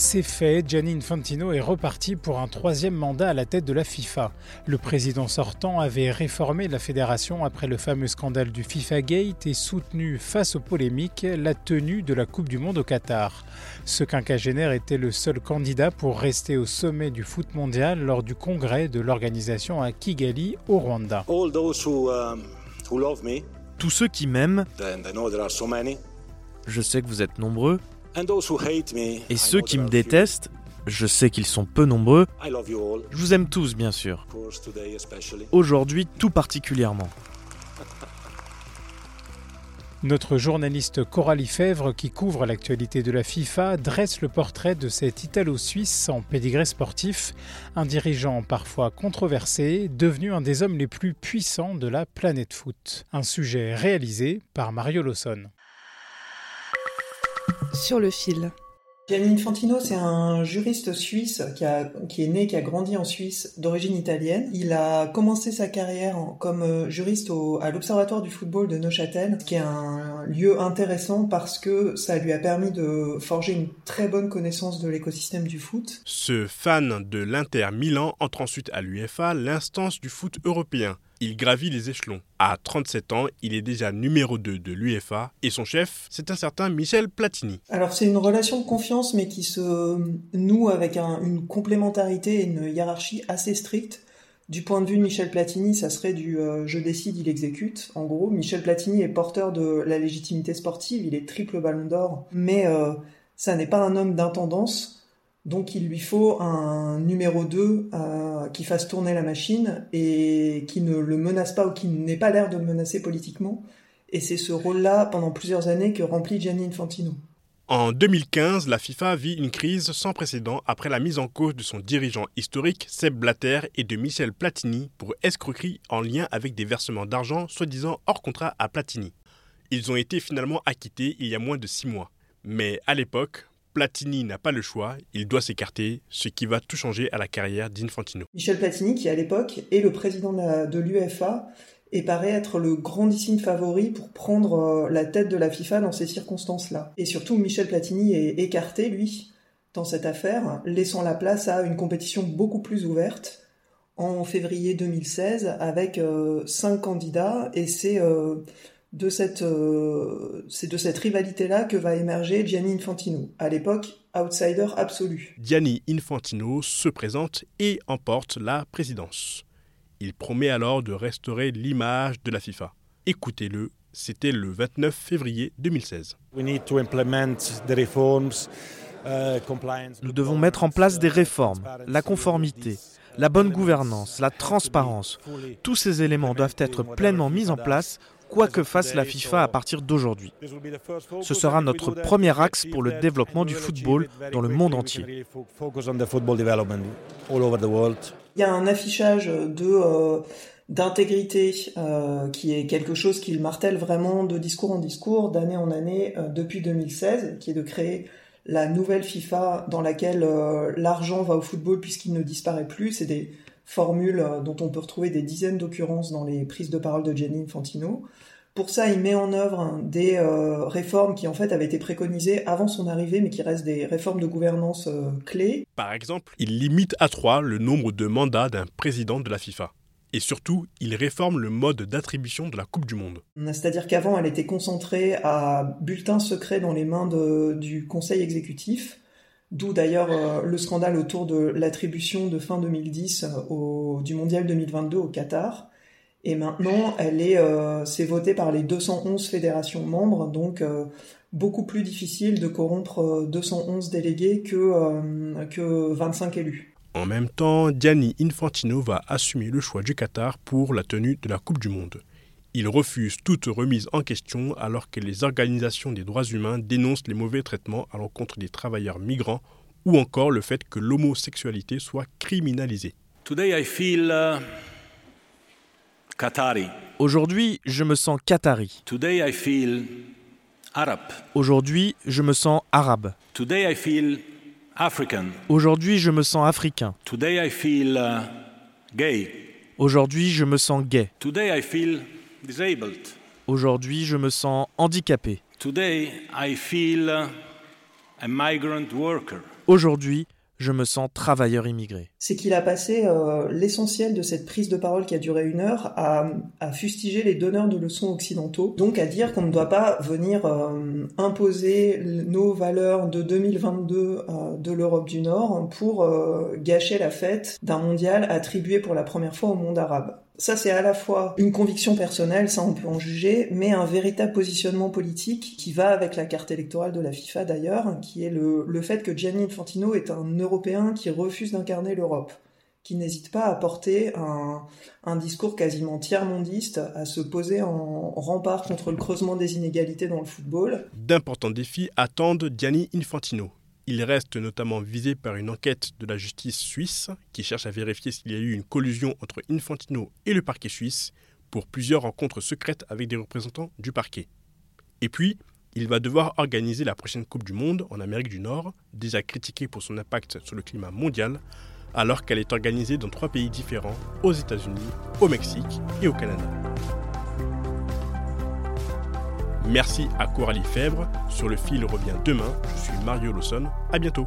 C'est fait, Gianni Infantino est reparti pour un troisième mandat à la tête de la FIFA. Le président sortant avait réformé la fédération après le fameux scandale du FIFA Gate et soutenu, face aux polémiques, la tenue de la Coupe du Monde au Qatar. Ce quinquagénaire était le seul candidat pour rester au sommet du foot mondial lors du congrès de l'organisation à Kigali, au Rwanda. all those who, um, who love me, Tous ceux qui m'aiment, and I know there are so many, je sais que vous êtes nombreux, and those who hate me, et I ceux know qui me are few. détestent, je sais qu'ils sont peu nombreux, I love you all, je vous aime tous bien sûr, of course, today especially. aujourd'hui tout particulièrement. Notre journaliste Coralie Fèvre, qui couvre l'actualité de la FIFA, dresse le portrait de cet Italo-Suisse en pédigré sportif, un dirigeant parfois controversé, devenu un des hommes les plus puissants de la planète foot. Un sujet réalisé par Mario Lawson. Sur le fil. Gianni Infantino, c'est un juriste suisse qui, a, qui est né, qui a grandi en Suisse, d'origine italienne. Il a commencé sa carrière en- comme euh, juriste au- à l'Observatoire du football de Neuchâtel, qui est un lieu intéressant parce que ça lui a permis de forger une très bonne connaissance de l'écosystème du foot. Ce fan de l'Inter Milan entre ensuite à l'UEFA, l'instance du foot européen. Il gravit les échelons. À 37 ans, il est déjà numéro 2 de l'UEFA et son chef, c'est un certain Michel Platini. Alors c'est une relation de confiance mais qui se noue avec un- une complémentarité et une hiérarchie assez stricte. Du point de vue de Michel Platini, ça serait du euh, je décide, il exécute. En gros, Michel Platini est porteur de la légitimité sportive, il est triple ballon d'or, mais euh, ça n'est pas un homme d'intendance. Donc il lui faut un numéro 2 euh, qui fasse tourner la machine et qui ne le menace pas ou qui n'ait pas l'air de le menacer politiquement. Et c'est ce rôle-là pendant plusieurs années que remplit Gianni Infantino. En 2015, la FIFA vit une crise sans précédent après la mise en cause de son dirigeant historique, Seb Blatter, et de Michel Platini pour escroquerie en lien avec des versements d'argent soi-disant hors contrat à Platini. Ils ont été finalement acquittés il y a moins de six mois. Mais à l'époque, Platini n'a pas le choix, il doit s'écarter, ce qui va tout changer à la carrière d'Infantino. Michel Platini, qui à l'époque est le président de l'UEFA, et paraît être le grandissime favori pour prendre euh, la tête de la FIFA dans ces circonstances-là. Et surtout, Michel Platini est écarté, lui, dans cette affaire, laissant la place à une compétition beaucoup plus ouverte en février 2016 avec euh, cinq candidats et c'est euh, de cette euh, c'est de cette rivalité-là que va émerger Gianni Infantino, à l'époque outsider absolu. Gianni Infantino se présente et emporte la présidence. Il promet alors de restaurer l'image de la FIFA. Écoutez-le, c'était le 29 février 2016. We need to implement the reforms, uh. Nous devons mettre en place des réformes, la conformité, la bonne gouvernance, la transparence. Tous ces éléments doivent être pleinement mis en place, quoi que fasse la FIFA à partir d'aujourd'hui. Ce sera notre premier axe pour le développement du football dans le monde entier. Il y a un affichage euh, d'intégrité euh, qui est quelque chose qu'il martèle vraiment de discours en discours, d'année en année euh, depuis 2016, qui est de créer la nouvelle FIFA dans laquelle l'argent va au football puisqu'il ne disparaît plus. Formules euh, dont on peut retrouver des dizaines d'occurrences dans les prises de parole de Gianni Infantino. Pour ça, il met en œuvre des euh, réformes qui en fait avaient été préconisées avant son arrivée, mais qui restent des réformes de gouvernance euh, clés. Par exemple, il limite à 3 le nombre de mandats d'un président de la FIFA. Et surtout, il réforme le mode d'attribution de la Coupe du Monde. C'est-à-dire qu'avant, elle était concentrée à bulletins secrets dans les mains de- du Conseil exécutif, d'où d'ailleurs euh, le scandale autour de l'attribution de fin 2010 euh, du Mondial 2022 au Qatar. Et maintenant, elle est, euh, c'est voté par les 211 fédérations membres, donc beaucoup plus difficile de corrompre 211 délégués que, que 25 élus. En même temps, Gianni Infantino va assumer le choix du Qatar pour la tenue de la Coupe du Monde. Il refuse toute remise en question alors que les organisations des droits humains dénoncent les mauvais traitements à l'encontre des travailleurs migrants ou encore le fait que l'homosexualité soit criminalisée. Uh, Aujourd'hui, je me sens qatari. Aujourd'hui, je me sens arabe. Aujourd'hui, je me sens africain. Aujourd'hui, je me sens gay. Aujourd'hui, je me sens handicapé. Aujourd'hui, je me sens travailleur immigré. C'est qu'il a passé euh, l'essentiel de cette prise de parole qui a duré une heure à, fustiger les donneurs de leçons occidentaux, donc à dire qu'on ne doit pas venir euh, imposer nos valeurs de 2022 euh, de l'Europe du Nord pour gâcher la fête d'un mondial attribué pour la première fois au monde arabe. Ça, c'est à la fois une conviction personnelle, ça on peut en juger, mais un véritable positionnement politique qui va avec la carte électorale de la FIFA d'ailleurs, qui est le, le fait que Gianni Infantino est un Européen qui refuse d'incarner l'Europe qui n'hésite pas à porter un, un, discours quasiment tiers-mondiste, à se poser en rempart contre le creusement des inégalités dans le football. D'importants défis attendent Gianni Infantino. Il reste notamment visé par une enquête de la justice suisse qui cherche à vérifier s'il y a eu une collusion entre Infantino et le parquet suisse pour plusieurs rencontres secrètes avec des représentants du parquet. Et puis, il va devoir organiser la prochaine Coupe du Monde en Amérique du Nord, déjà critiquée pour son impact sur le climat mondial, alors qu'elle est organisée dans trois pays différents, aux États-Unis, au Mexique et au Canada. Merci à Coralie Fèvre. Sur le fil revient demain. Je suis Mario Lawson. À bientôt.